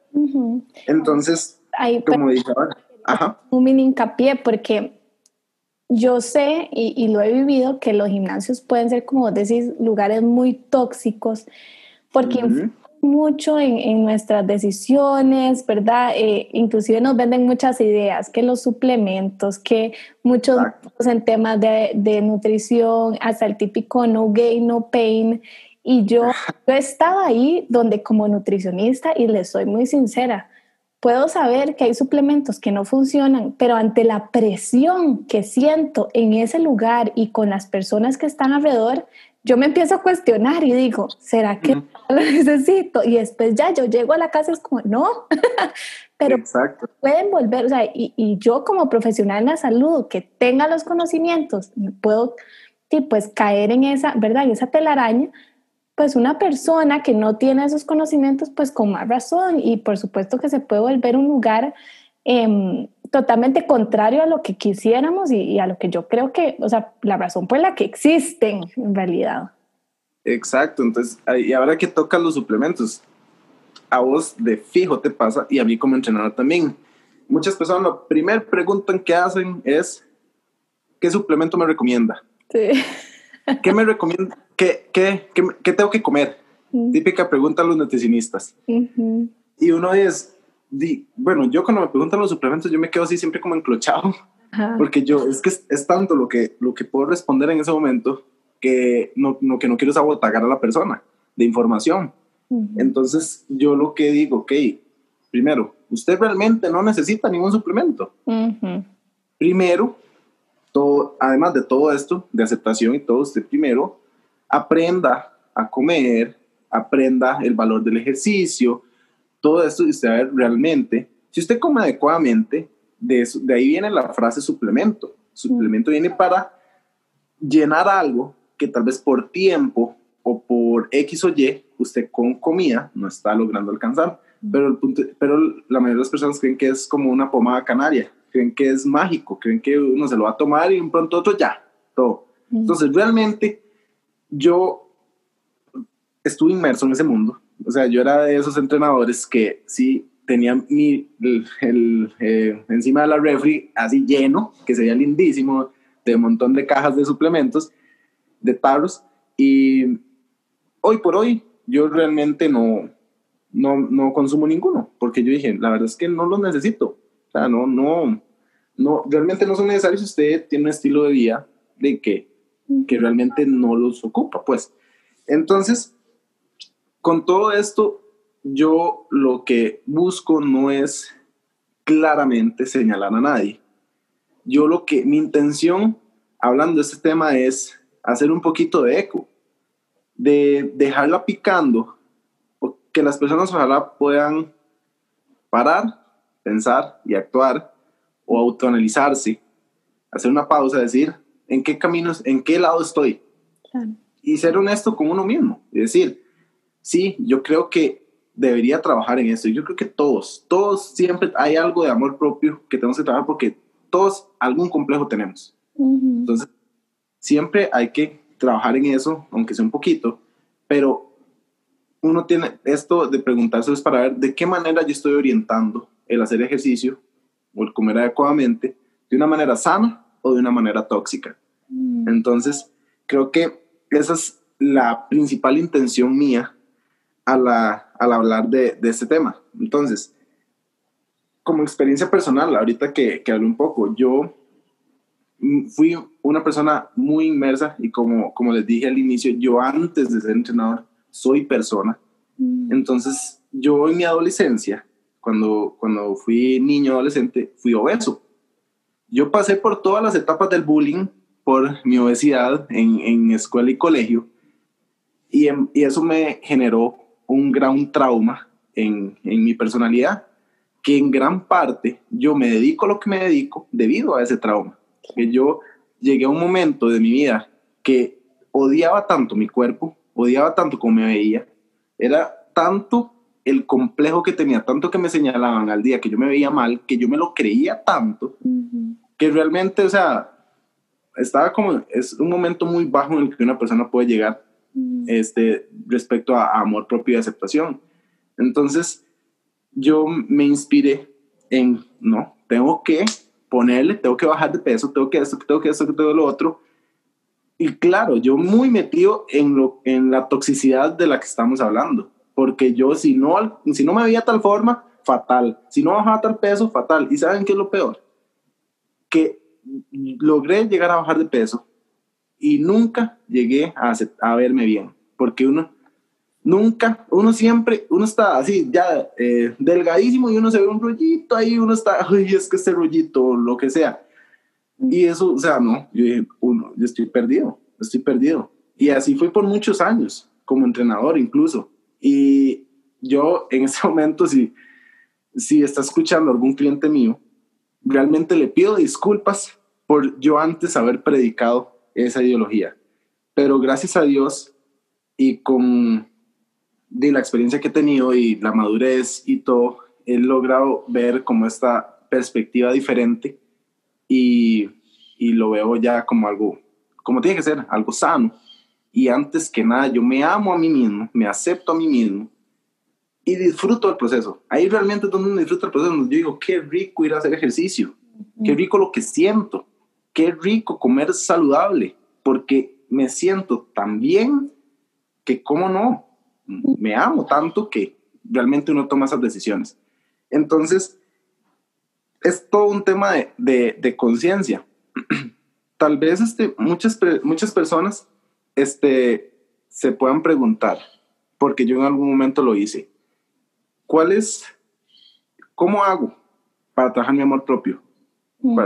Entonces, como dije un mini hincapié porque yo sé y, y, lo he vivido que los gimnasios pueden ser, como decís, lugares muy tóxicos porque mucho en, nuestras decisiones, ¿verdad? Eh, inclusive nos venden muchas ideas, que los suplementos, que muchos en temas de, de, nutrición, hasta el típico no gain, no pain. Y yo, yo he estado ahí donde como nutricionista, y les soy muy sincera, puedo saber que hay suplementos que no funcionan, pero ante la presión que siento en ese lugar y con las personas que están alrededor, yo me empiezo a cuestionar y digo, ¿será que [laughs] lo necesito? Y después ya yo llego a la casa y es como, no, [laughs] pero pueden volver, o sea, y, y, yo como profesional en la salud, que tenga los conocimientos, puedo pues caer en esa, ¿verdad? En esa telaraña, pues una persona que no tiene esos conocimientos, pues con más razón, y por supuesto que se puede volver un lugar eh, totalmente contrario a lo que quisiéramos y, a lo que yo creo que, o sea, la razón por la que existen en realidad. Exacto, entonces, y ahora que tocan los suplementos, a vos de fijo te pasa y a mí como entrenador también. Muchas personas lo primer preguntan que hacen es, ¿qué suplemento me recomienda? Sí. ¿Qué me recomienda? ¿Qué, qué, qué, tengo que comer? Típica pregunta a los nutricionistas. Y uno es, bueno, yo cuando me preguntan los suplementos, yo me quedo así siempre como enclochado, porque yo, es que es, tanto lo que, lo que puedo responder en ese momento que no, no que no quiero sabotagar a la persona de información. Entonces, yo lo que digo, ok, primero, usted realmente no necesita ningún suplemento. Primero, todo, además de todo esto, de aceptación y todo, usted primero aprenda a comer, aprenda el valor del ejercicio, todo esto y usted va a ver realmente, si usted come adecuadamente, de, eso, de ahí viene la frase suplemento. Suplemento viene para llenar algo que tal vez por tiempo o por X o Y usted con comida no está logrando alcanzar. Pero, el punto, pero la mayoría de las personas creen que es como una pomada canaria, creen que es mágico, creen que uno se lo va a tomar y un pronto otro ya, todo. Entonces, realmente yo estuve inmerso en ese mundo o sea, yo era de esos entrenadores que sí tenían mi, el, eh, encima de la refri así lleno, que sería lindísimo, de un montón de cajas de suplementos, de tarros, y hoy por hoy yo realmente no, no, no consumo ninguno, porque yo dije, la verdad es que no los necesito, o sea, no, no, no, realmente no son necesarios si usted tiene un estilo de vida de que, que realmente no los ocupa, pues. Entonces, con todo esto, yo lo que busco no es claramente señalar a nadie. Yo lo que, mi intención, hablando de este tema, es hacer un poquito de eco, de dejarla picando, que las personas ojalá puedan parar, pensar y actuar o autoanalizarse, hacer una pausa, decir, ¿en qué caminos, en qué lado estoy? Y ser honesto con uno mismo y decir, sí, yo creo que debería trabajar en eso. Yo creo que todos, todos siempre hay algo de amor propio que tenemos que trabajar porque todos algún complejo tenemos. Entonces, siempre hay que trabajar en eso, aunque sea un poquito, pero uno tiene esto de preguntarse es para ver de qué manera yo estoy orientando el hacer ejercicio o el comer adecuadamente, de una manera sana o de una manera tóxica. Mm. Entonces, creo que esa es la principal intención mía al hablar de, de, este tema. Entonces, como experiencia personal, ahorita que, que hablé un poco, yo fui una persona muy inmersa y como, como les dije al inicio, yo antes de ser entrenador soy persona. Mm. Entonces, yo en mi adolescencia, cuando, cuando fui niño adolescente, fui obeso. Yo pasé por todas las etapas del bullying por mi obesidad en, en escuela y colegio y, y, eso me generó un gran trauma en, en mi personalidad, que en gran parte yo me dedico a lo que me dedico debido a ese trauma. Que yo llegué a un momento de mi vida que odiaba tanto mi cuerpo, odiaba tanto como me veía, era tanto el complejo que tenía, tanto que me señalaban al día que yo me veía mal, que yo me lo creía tanto, que realmente, o sea, estaba como, es un momento muy bajo en el que una persona puede llegar este, respecto a, a amor propio y aceptación. Entonces, yo me inspiré en, no, tengo que ponerle, tengo que bajar de peso, tengo que esto, tengo que esto, tengo lo otro. Y claro, yo muy metido en, lo, en la toxicidad de la que estamos hablando, porque yo si no, si no me veía tal forma, fatal. Si no bajaba tal peso, fatal. ¿Y saben qué es lo peor? Que logré llegar a bajar de peso y nunca llegué a, a verme bien, porque uno nunca, uno siempre, uno está así, ya eh, delgadísimo y uno se ve un rollito ahí, uno está, [laughs] ay, es que este rollito, lo que sea. Y eso, o sea, no, yo dije, uno, yo estoy perdido, estoy perdido. Y así fue por muchos años, como entrenador incluso. Y yo en ese [laughs] momento, si, si está escuchando algún cliente mío, realmente le pido disculpas por yo antes haber predicado esa ideología. Pero gracias a Dios y con de la experiencia que he tenido y la madurez y todo, he logrado ver como esta perspectiva diferente y, y lo veo ya como algo, como tiene que ser, algo sano. Y antes que nada, yo me amo a mí mismo, me acepto a mí mismo y disfruto el proceso. Ahí realmente es donde uno disfruta el proceso. Yo digo, qué rico ir a hacer ejercicio, qué rico lo que siento, qué rico comer saludable, porque me siento tan bien que, ¿cómo no? me amo tanto que realmente uno toma esas decisiones. Entonces, es todo un tema de, conciencia. [clears throat] Tal vez este, muchas, muchas personas este, se puedan preguntar, porque yo en algún momento lo hice, ¿cuál es, cómo hago para trabajar mi amor propio?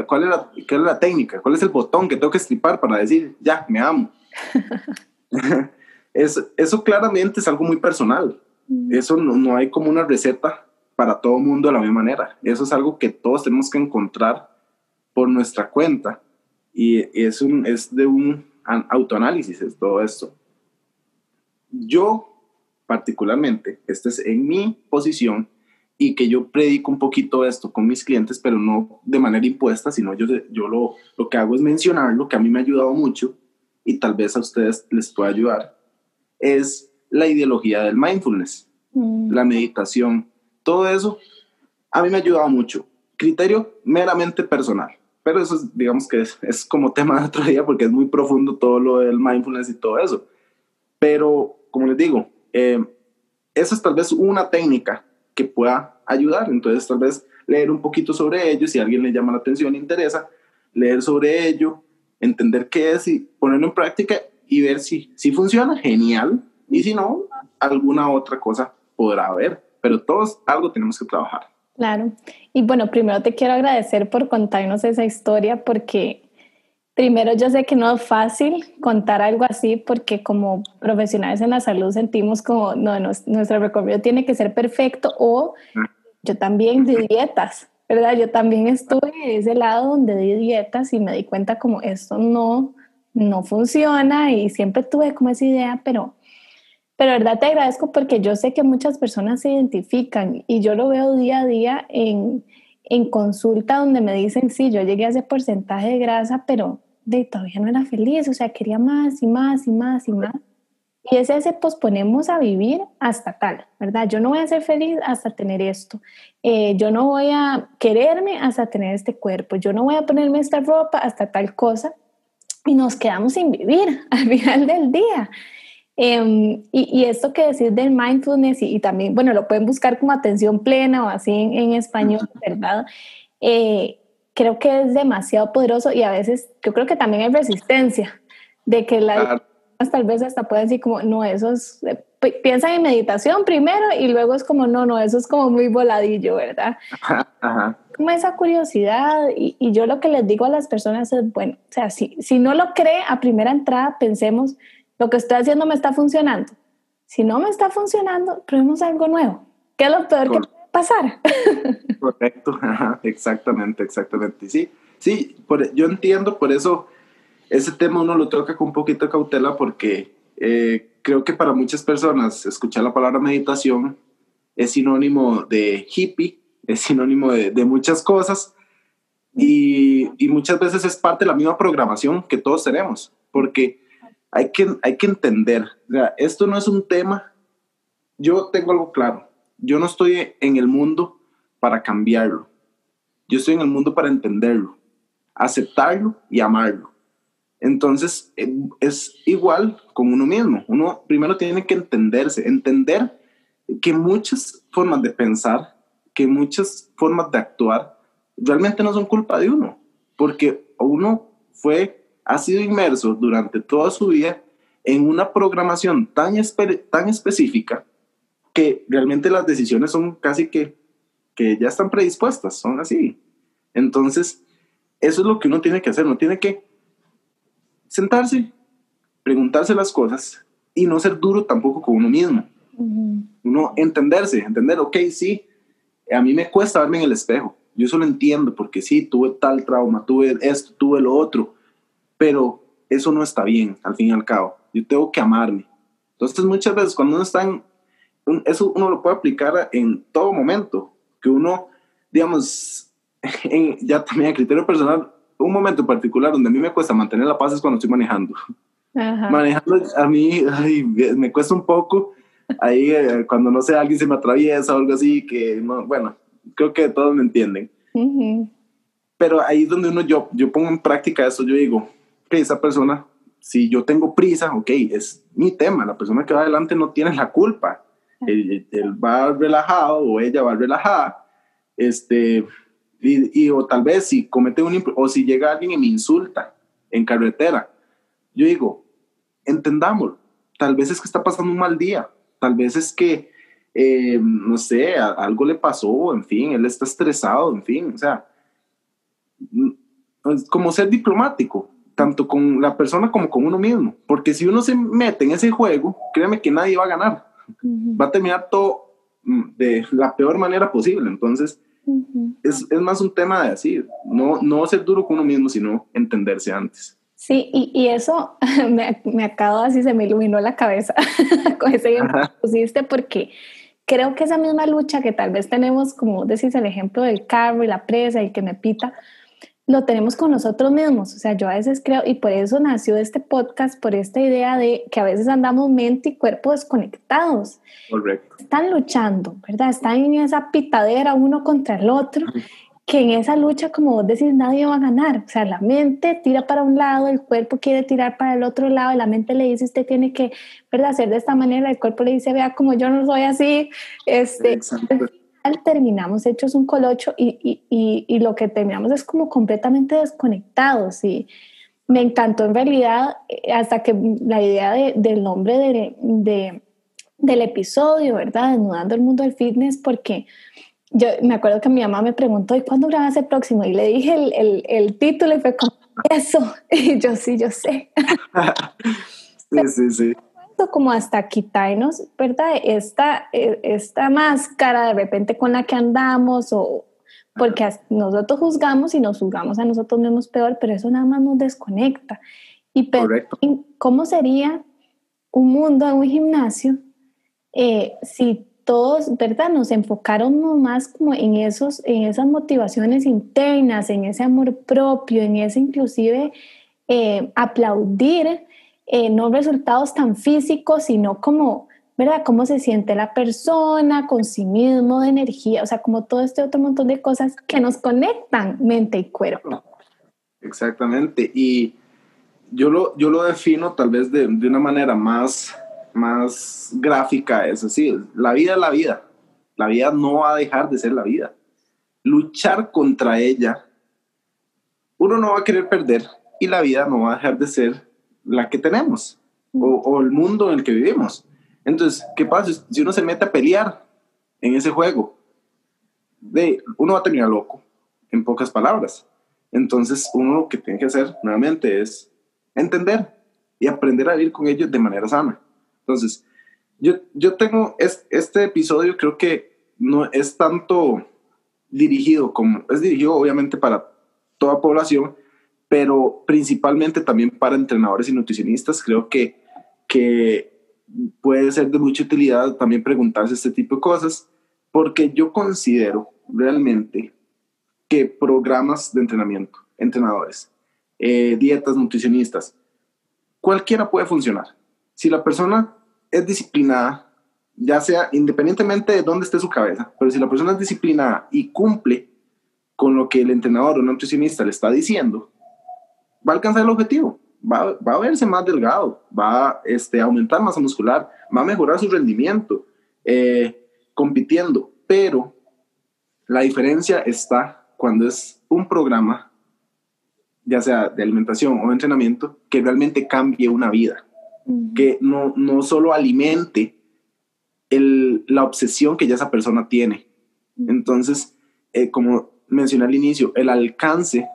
¿Cuál es, la, ¿Qué es la técnica? ¿Cuál es el botón que tengo que estripar para decir, ya, me amo? [laughs] eso claramente es algo muy personal. Mm. Eso no, hay como una receta para todo mundo de la misma manera. Eso es algo que todos tenemos que encontrar por nuestra cuenta. Y es, un, es de un autoanálisis es todo esto. Yo, particularmente, este es en mi posición y que yo predico un poquito esto con mis clientes, pero no de manera impuesta, sino yo, yo lo, lo que hago es mencionar lo que a mí me ha ayudado mucho y tal vez a ustedes les pueda ayudar es la ideología del mindfulness, mm. la meditación, todo eso a mí me ha ayudado mucho. Criterio meramente personal, pero eso es, digamos que es, como tema de otro día porque es muy profundo todo lo del mindfulness y todo eso. Pero, como les digo, eh, esa es tal vez una técnica que pueda ayudar. Entonces, tal vez leer un poquito sobre ello, si a alguien le llama la atención e interesa, leer sobre ello, entender qué es y ponerlo en práctica y ver si, si funciona, genial, y si no, alguna otra cosa podrá haber, pero todos algo tenemos que trabajar. Claro, y bueno, primero te quiero agradecer por contarnos esa historia porque primero yo sé que no es fácil contar algo así porque como profesionales en la salud sentimos como, no, nuestro recorrido tiene que ser perfecto o yo también di dietas, ¿verdad? Yo también estuve en ese lado donde di dietas y me di cuenta como esto no, no funciona y siempre tuve como esa idea, pero, pero verdad te agradezco porque yo sé que muchas personas se identifican y yo lo veo día a día en, en consulta donde me dicen, sí, yo llegué a ese porcentaje de grasa, pero de, todavía no era feliz, o sea, quería más y más y más y más. Y es ese posponemos a vivir hasta tal, ¿verdad? Yo no voy a ser feliz hasta tener esto. Eh, yo no voy a quererme hasta tener este cuerpo. Yo no voy a ponerme esta ropa hasta tal cosa. Y nos quedamos sin vivir [laughs] al final del día. Em, y, esto que decir del mindfulness y, también, bueno, lo pueden buscar como atención plena o así en, español, ¿verdad? Eh, creo que es demasiado poderoso y a veces yo creo que también hay resistencia de que la tal vez hasta pueden decir como, no, eso es, eh, piensan en meditación primero y luego es como, no, no, eso es como muy voladillo, ¿verdad? Como esa curiosidad y, y, yo lo que les digo a las personas es, bueno, o sea, si, si no lo cree a primera entrada, pensemos, lo que estoy haciendo me está funcionando. Si no me está funcionando, probemos algo nuevo. ¿Qué es lo peor que puede pasar? [laughs] Correcto, exactamente, exactamente. Sí, sí, por, yo entiendo, por eso ese tema uno lo toca con un poquito de cautela porque eh, creo que para muchas personas escuchar la palabra meditación es sinónimo de hippie, es sinónimo de, muchas cosas y, y, muchas veces es parte de la misma programación que todos tenemos, porque hay que, hay que entender, esto no es un tema, yo tengo algo claro, yo no estoy en el mundo para cambiarlo, yo estoy en el mundo para entenderlo, aceptarlo y amarlo. Entonces, eh, es igual con uno mismo. Uno primero tiene que entenderse, entender que muchas formas de pensar, que muchas formas de actuar, realmente no son culpa de uno, porque uno fue, ha sido inmerso durante toda su vida en una programación tan, tan específica que realmente las decisiones son casi que, que ya están predispuestas, son así. Entonces, eso es lo que uno tiene que hacer, uno tiene que sentarse, preguntarse las cosas y no ser duro tampoco con uno mismo. Uno entenderse, entender, ok, sí, a mí me cuesta verme en el espejo. Yo eso lo entiendo porque sí, tuve tal trauma, tuve esto, tuve lo otro, pero eso no está bien, al fin y al cabo. Yo tengo que amarme. Entonces, muchas veces cuando uno está en, eso uno lo puede aplicar en todo momento, que uno, digamos, [laughs] ya también a criterio personal, un momento particular donde a mí me cuesta mantener la paz es cuando estoy manejando. Manejando a mí me cuesta un poco. Ahí eh, cuando no sé, alguien se me atraviesa o algo así, que no, bueno, creo que todos me entienden. Pero ahí es donde uno, yo, yo pongo en práctica eso, yo digo, que esa persona, si yo tengo prisa, ok, es mi tema, la persona que va adelante no tiene la culpa. Él, él va relajado o ella va relajada, este, y, o tal vez si comete un, o si llega alguien y me insulta en carretera, yo digo, entendámoslo, tal vez es que está pasando un mal día, tal vez es que, eh, no sé, algo le pasó, en fin, él está estresado, en fin, o sea, mm, como ser diplomático, tanto con la persona como con uno mismo, porque si uno se mete en ese juego, créeme que nadie va a ganar, va a terminar todo mm, de la peor manera posible, entonces es, es, más un tema de así, no, no ser duro con uno mismo, sino entenderse antes. Sí, y, y eso [laughs] me, me acabo así, se me iluminó la cabeza [laughs] con ese ejemplo que pusiste, porque creo que esa misma lucha que tal vez tenemos, como decís, el ejemplo del carro y la presa y que me pita, lo tenemos con nosotros mismos. O sea, yo a veces creo, y por eso nació este podcast, por esta idea de que a veces andamos mente y cuerpo desconectados. Correcto. Están luchando, ¿verdad? Están en esa pitadera uno contra el otro, que en esa lucha, como vos decís, nadie va a ganar. O sea, la mente tira para un lado, el cuerpo quiere tirar para el otro lado, y la mente le dice, usted tiene que, ¿verdad? Hacer de esta manera, el cuerpo le dice, vea, como yo no soy así. Este, Exacto terminamos hechos un colocho y, y, y, lo que terminamos es como completamente desconectados y me encantó en realidad eh, hasta que la idea de, del nombre de, de, del episodio, ¿verdad? Desnudando el mundo del fitness porque yo me acuerdo que mi mamá me preguntó, ¿y cuándo grabas el próximo? Y le dije el, el, el título y fue como, eso. [laughs] Y yo sí, yo sé. [laughs] sí, sí, sí como hasta quitarnos, ¿verdad? Esta, e, esta máscara de repente con la que andamos o porque nosotros juzgamos y nos juzgamos a nosotros mismos peor, pero eso nada más nos desconecta. Y cómo sería un mundo en un gimnasio eh, si todos, ¿verdad? Nos enfocaron más como en, esos, en esas motivaciones internas, en ese amor propio, en ese inclusive eh, aplaudir, eh, no resultados tan físicos, sino como, ¿verdad? Cómo se siente la persona con sí mismo, de energía, o sea, como todo este otro montón de cosas que nos conectan mente y cuerpo. Exactamente, y yo lo, yo lo defino tal vez de, de una manera más más gráfica es así, la vida es la vida, la vida no va a dejar de ser la vida. Luchar contra ella, uno no va a querer perder y la vida no va a dejar de ser la que tenemos o, el mundo en el que vivimos. Entonces, ¿qué pasa si uno se mete a pelear en ese juego? De, uno va a terminar loco, en pocas palabras. Entonces, uno lo que tiene que hacer nuevamente es entender y aprender a vivir con ellos de manera sana. Entonces, yo, yo tengo este episodio, creo que no es tanto dirigido como, es dirigido obviamente para toda población, pero principalmente también para entrenadores y nutricionistas. Creo que, que puede ser de mucha utilidad también preguntarse este tipo de cosas, porque yo considero realmente que programas de entrenamiento, entrenadores, eh, dietas, nutricionistas, cualquiera puede funcionar. Si la persona es disciplinada, ya sea independientemente de dónde esté su cabeza, pero si la persona es disciplinada y cumple con lo que el entrenador o nutricionista le está diciendo, va a alcanzar el objetivo, va, va a verse más delgado, va a este, aumentar masa muscular, va a mejorar su rendimiento eh, compitiendo, pero la diferencia está cuando es un programa, ya sea de alimentación o de entrenamiento, que realmente cambie una vida que no, no solo alimente el, la obsesión que ya esa persona tiene. Entonces, eh, como mencioné al inicio, el alcance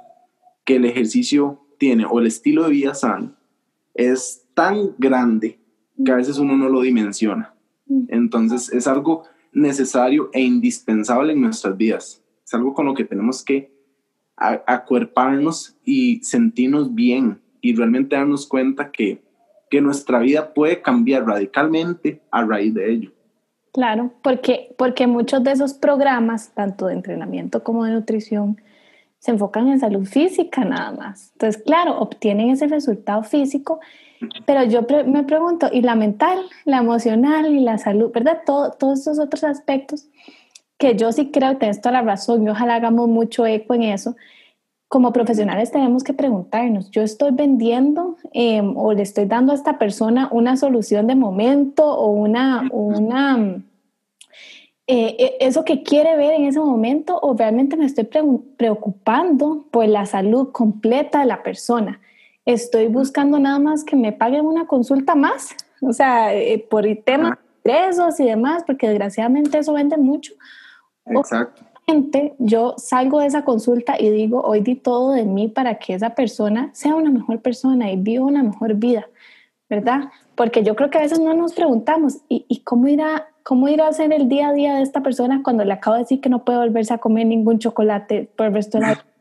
que el ejercicio tiene o el estilo de vida sano es tan grande que a veces uno no lo dimensiona. Entonces, es algo necesario e indispensable en nuestras vidas. Es algo con lo que tenemos que acuerparnos y sentirnos bien y realmente darnos cuenta que que nuestra vida puede cambiar radicalmente a raíz de ello. Claro, porque, porque muchos de esos programas, tanto de entrenamiento como de nutrición, se enfocan en salud física nada más. Entonces, claro, obtienen ese resultado físico, pero yo me pregunto, ¿y la mental, la emocional y la salud, verdad? Todo, todos esos otros aspectos que yo sí creo tienes toda la razón y ojalá hagamos mucho eco en eso, como profesionales tenemos que preguntarnos, ¿yo estoy vendiendo em, o le estoy dando a esta persona una solución de momento o una, una eh, e, eso que quiere ver en ese momento o realmente me estoy preocupando por la salud completa de la persona? ¿Estoy buscando nada más que me paguen una consulta más? O sea, eh, por el tema de ingresos y demás, porque desgraciadamente eso vende mucho. Exacto yo salgo de esa consulta y digo, hoy di todo de mí para que esa persona sea una mejor persona y viva una mejor vida, ¿verdad? Porque yo creo que a veces no nos preguntamos, ¿y, cómo, irá, cómo irá a ser el día a día de esta persona cuando le acabo de decir que no puede volverse a comer ningún chocolate por el resto de la vida? [laughs]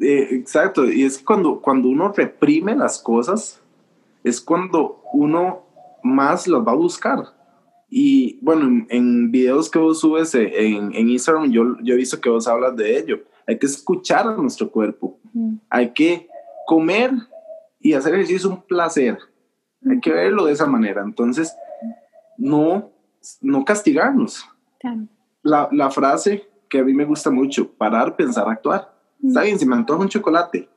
Eh, exacto, y es cuando, cuando uno reprime las cosas, es cuando uno más las va a buscar. Y bueno, en, videos que vos subes en, en Instagram, yo, yo he visto que vos hablas de ello. Hay que escuchar a nuestro cuerpo. Hay que comer y hacer ejercicio es un placer. Hay que verlo de esa manera. Entonces, no, no castigarnos. La, la, frase que a mí me gusta mucho, parar, pensar, actuar. Está bien, si me antoja un chocolate,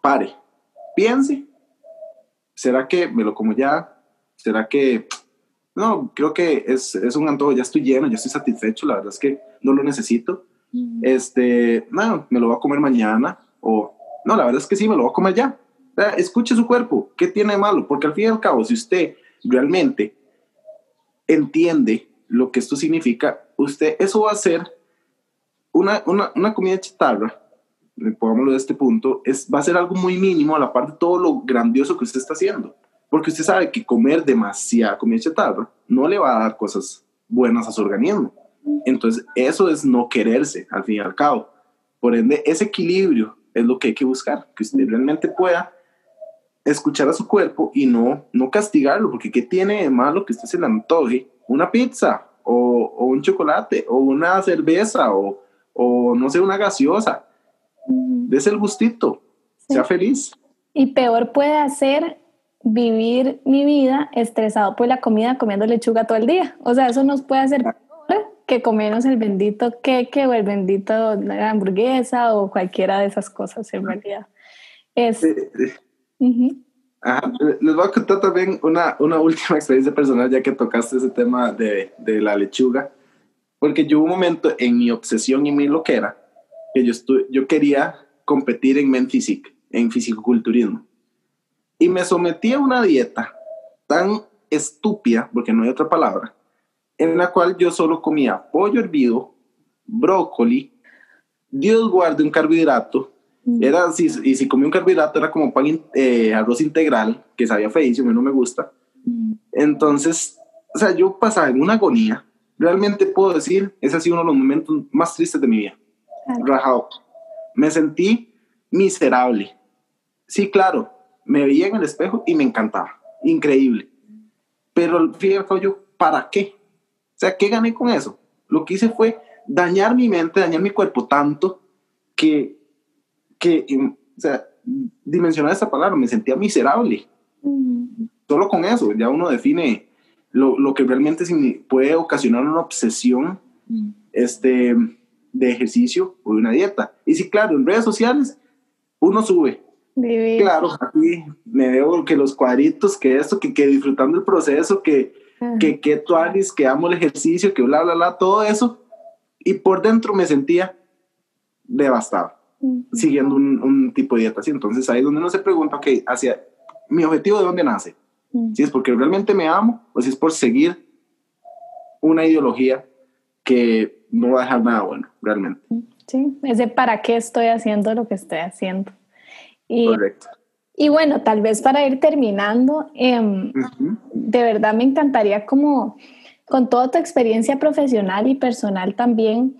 pare, piense. ¿Será que me lo como ya? ¿Será que no, creo que es, es, un antojo, ya estoy lleno, ya estoy satisfecho, la verdad es que no lo necesito. Este, no, me lo voy a comer mañana o no, la verdad es que sí, me lo voy a comer ya. Escuche su cuerpo, ¿qué tiene de malo? Porque al fin y al cabo, si usted realmente entiende lo que esto significa, usted, eso va a ser una, una, una comida chatarra, pongámoslo de este punto, es, va a ser algo muy mínimo a la parte de todo lo grandioso que usted está haciendo. Porque usted sabe que comer demasiada comida chatarra no le va a dar cosas buenas a su organismo. Entonces, eso es no quererse, al fin y al cabo. Por ende, ese equilibrio es lo que hay que buscar, que usted realmente pueda escuchar a su cuerpo y no, no castigarlo, porque ¿qué tiene de malo que usted se le antoje una pizza o, o un chocolate o una cerveza o, o no sé, una gaseosa. Des el gustito, sea feliz. Y peor puede hacer vivir mi vida estresado por la comida comiendo lechuga todo el día. O sea, eso nos puede hacer peor que comernos el bendito queque o el bendito hamburguesa o cualquiera de esas cosas en realidad. Es, eh, eh, Les voy a contar también una, una última [laughs] experiencia personal ya que tocaste ese tema de, de la lechuga, porque yo hubo un momento en mi obsesión y mi loquera que yo, yo quería competir en Men Physique, en fisicoculturismo. Y me sometí a una dieta tan estúpida, porque no hay otra palabra, en la cual yo solo comía pollo hervido, brócoli, Dios guarde un carbohidrato. Era, si, y si comía un carbohidrato era como pan, eh, arroz integral, que sabía feísimo y no me gusta. Entonces, o sea, yo pasaba en una agonía. Realmente puedo decir, ese ha sido uno de los momentos más tristes de mi vida. Rajado. Me sentí miserable. Sí, claro, me veía en el espejo y me encantaba. Increíble. Pero fíjate yo, ¿para qué? O sea, ¿qué gané con eso? Lo que hice fue dañar mi mente, dañar mi cuerpo tanto que, que o sea, dimensionar esa palabra, me sentía miserable. Solo con eso, ya uno define lo, lo que realmente puede ocasionar una obsesión este, de ejercicio o de una dieta. Y sí, claro, en redes sociales uno sube, Claro, aquí me veo que los cuadritos, que esto, que, que disfrutando el proceso, que, que, que tú que amo el ejercicio, que bla, bla, bla, todo eso. Y por dentro me sentía devastado, siguiendo un, un, tipo de dieta así. Entonces ahí es donde uno se pregunta, ok, hacia mi objetivo de dónde nace. Si es porque realmente me amo o si es por seguir una ideología que no va a dejar nada bueno, realmente. Sí, ese para qué estoy haciendo lo que estoy haciendo. Y, Correcto. Y bueno, tal vez para ir terminando, em, de verdad me encantaría como con toda tu experiencia profesional y personal también,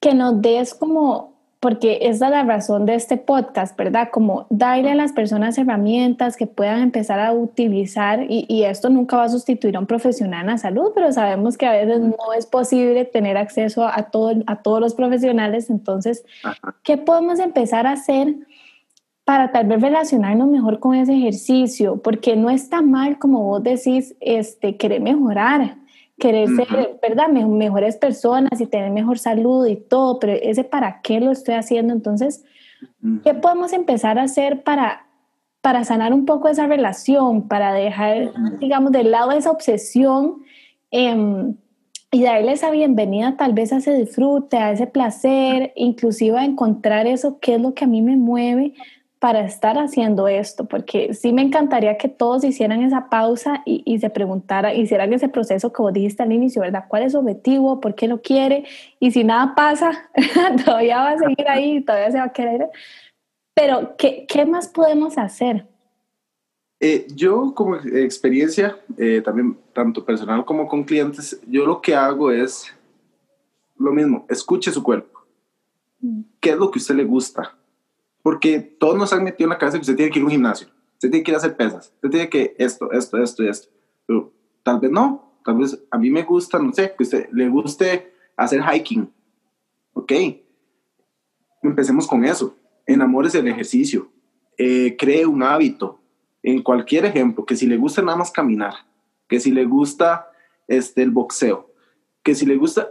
que nos des como, porque esa es la razón de este podcast, ¿verdad? Como darle a las personas herramientas que puedan empezar a utilizar y, y esto nunca va a sustituir a un profesional en la salud, pero sabemos que a veces no es posible tener acceso a, todo, a todos los profesionales, entonces, ¿qué podemos empezar a hacer? para tal vez relacionarnos mejor con ese ejercicio, porque no está mal, como vos decís, este, querer mejorar, querer ser, ¿verdad? mejores personas y tener mejor salud y todo, pero ese para qué lo estoy haciendo. Entonces, ¿qué podemos empezar a hacer para, para sanar un poco esa relación, para dejar, digamos, de lado esa obsesión em, y darle esa bienvenida tal vez a ese disfrute, a ese placer, inclusive a encontrar eso, qué es lo que a mí me mueve para estar haciendo esto, porque sí me encantaría que todos hicieran esa pausa y, y, se preguntara, hicieran ese proceso que vos dijiste al inicio, ¿verdad? ¿Cuál es su objetivo? ¿Por qué lo quiere? Y si nada pasa, [laughs] todavía va a seguir ahí, todavía se va a querer. Pero, ¿qué, qué más podemos hacer? Eh, yo como experiencia, eh, también tanto personal como con clientes, yo lo que hago es lo mismo, escuche su cuerpo. Mm. ¿Qué es lo que a usted le gusta? Porque todos nos han metido en la cabeza que usted tiene que ir a un gimnasio, usted tiene que ir a hacer pesas, usted tiene que esto, esto, esto y esto. Pero tal vez no, tal vez a mí me gusta, no sé, que usted le guste hacer hiking. Ok, empecemos con eso. Enamores del ejercicio, eh, cree un hábito. En cualquier ejemplo, que si le gusta nada más caminar, que si le gusta este, el boxeo, que si le gusta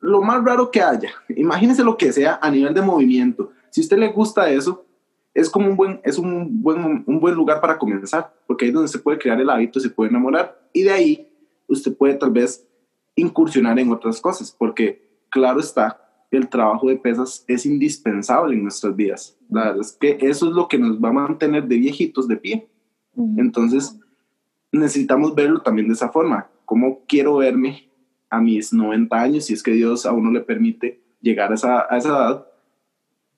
lo más raro que haya, imagínese lo que sea a nivel de movimiento si a usted le gusta eso, es como un buen, es un buen, un buen lugar para comenzar, porque ahí es donde se puede crear el hábito, se puede enamorar y de ahí usted puede tal vez incursionar en otras cosas, porque claro está, el trabajo de pesas es indispensable en nuestras vidas. La verdad es que eso es lo que nos va a mantener de viejitos de pie. Entonces, necesitamos verlo también de esa forma. ¿Cómo quiero verme a mis 90 años, si es que Dios a uno le permite llegar a esa, a esa edad?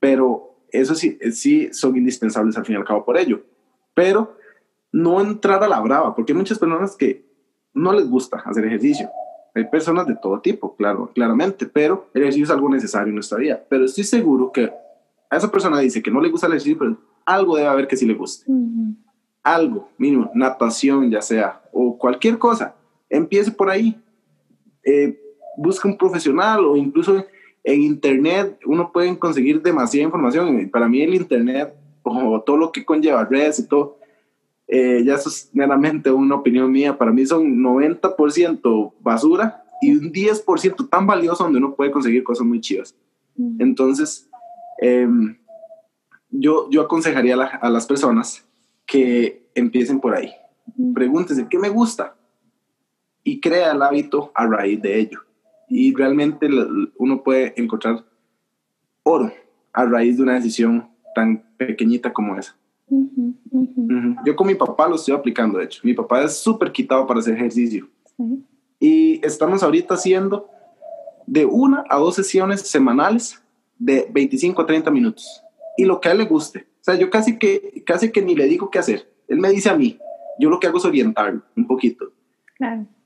Pero eso sí, sí son indispensables al fin y al cabo por ello. Pero no entrar a la brava, porque hay muchas personas que no les gusta hacer ejercicio. Hay personas de todo tipo, claro, claramente, pero el ejercicio es algo necesario en nuestra vida. Pero estoy seguro que a esa persona dice que no le gusta el ejercicio, pero algo debe haber que sí le guste. Algo, mínimo, natación ya sea, o cualquier cosa. Empiece por ahí. eh, busca un profesional o incluso en internet uno puede conseguir demasiada información. Para mí el internet o todo lo que conlleva redes y todo, eh, ya eso es meramente una opinión mía. Para mí son 90% basura y un 10% tan valioso donde uno puede conseguir cosas muy chivas. Entonces, em, yo, yo aconsejaría a, las personas que empiecen por ahí. Pregúntense, ¿qué me gusta? Y crea el hábito a raíz de ello. Y realmente uno puede encontrar oro a raíz de una decisión tan pequeñita como esa. Yo con mi papá lo estoy aplicando, de hecho. Mi papá es súper quitado para hacer ejercicio. Y estamos ahorita haciendo de una a dos sesiones semanales de 25 a 30 minutos. Y lo que a él le guste. O sea, yo casi que, casi que ni le digo qué hacer. Él me dice a mí. Yo lo que hago es orientarlo un poquito.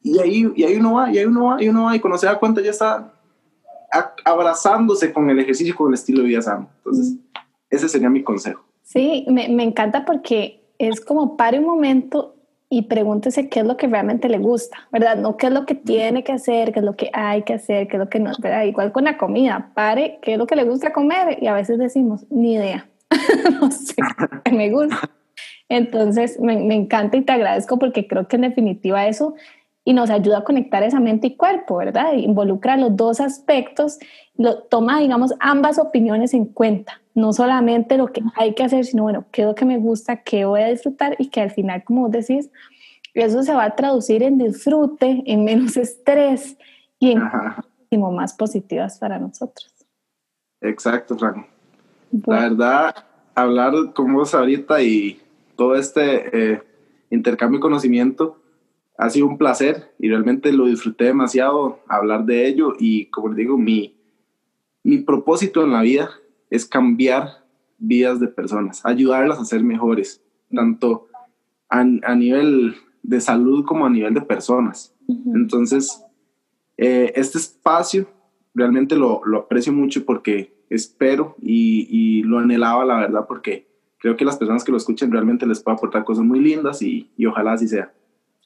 Y ahí, y ahí uno va, y ahí uno va, y uno va. Y cuando se da cuenta ya está abrazándose con el ejercicio, con el estilo de vida sano. Entonces, ese sería mi consejo. Sí, me, me encanta porque es como pare un momento y pregúntese qué es lo que realmente le gusta, ¿verdad? No qué es lo que tiene que hacer, qué es lo que hay que hacer, qué es lo que no, ¿verdad? Igual con la comida, pare qué es lo que le gusta comer y a veces decimos, ni idea, [laughs] no sé, me gusta. Entonces, me, me, encanta y te agradezco porque creo que en definitiva eso y nos ayuda a conectar esa mente y cuerpo, ¿verdad? Involucra los dos aspectos, lo, toma, digamos, ambas opiniones en cuenta, no solamente lo que hay que hacer, sino, bueno, qué es lo que me gusta, qué voy a disfrutar y que al final, como vos decís, eso se va a traducir en disfrute, en menos estrés y en más positivas para nosotros. Exacto, Franco. La verdad, hablar con vos ahorita y todo este eh, intercambio de conocimiento ha sido un placer y realmente lo disfruté demasiado hablar de ello y como les digo, mi, mi propósito en la vida es cambiar vidas de personas, ayudarlas a ser mejores, tanto a, a nivel de salud como a nivel de personas. Entonces, eh, este espacio realmente lo, lo, aprecio mucho porque espero y, y, lo anhelaba, la verdad, porque creo que las personas que lo escuchen realmente les puede aportar cosas muy lindas y, y ojalá así sea.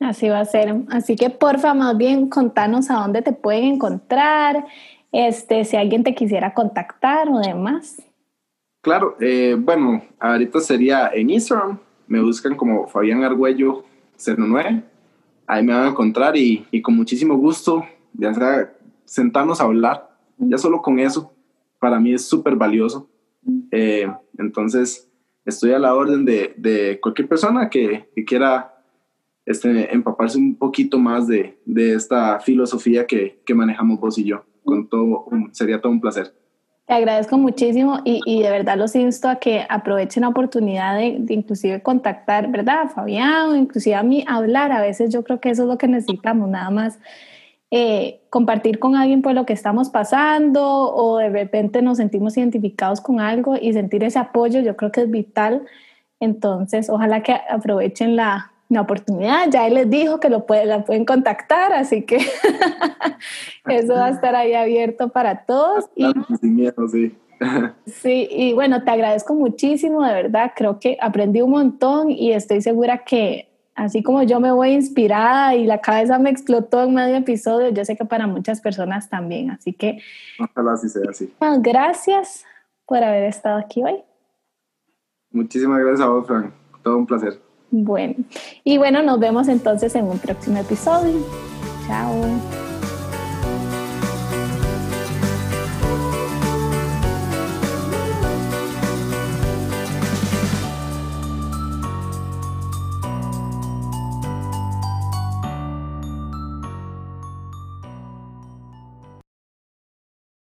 Así va a ser. Así que porfa, más bien contanos a dónde te pueden encontrar, este, si alguien te quisiera contactar o demás. Claro, eh, bueno, ahorita sería en Instagram, me buscan como Fabián Argüello 09, ahí me van a encontrar y, y con muchísimo gusto, ya sea sentarnos a hablar, ya solo con eso, para mí es súper valioso. Eh, entonces, estoy a la orden de, de cualquier persona que, que quiera este, empaparse un poquito más de, de esta filosofía que, que, manejamos vos y yo. Con todo, sería todo un placer. Te agradezco muchísimo y, y, de verdad los insto a que aprovechen la oportunidad de, de, inclusive contactar, ¿verdad? A Fabián inclusive a mí, hablar. A veces yo creo que eso es lo que necesitamos, nada más eh, compartir con alguien por lo que estamos pasando o de repente nos sentimos identificados con algo y sentir ese apoyo, yo creo que es vital. Entonces, ojalá que aprovechen la, una oportunidad. Ya él les dijo que lo puede, la pueden contactar, así que [laughs] eso va a estar ahí abierto para todos. Y, sin miedo, sí. [laughs] sí, y bueno, te agradezco muchísimo, de verdad. Creo que aprendí un montón y estoy segura que así como yo me voy inspirada y la cabeza me explotó en medio episodio, yo sé que para muchas personas también. Así que. Ojalá así sea así. Gracias por haber estado aquí hoy. Muchísimas gracias a vos, Frank. Todo un placer. Bueno, y bueno, nos vemos entonces en un próximo episodio. Chao.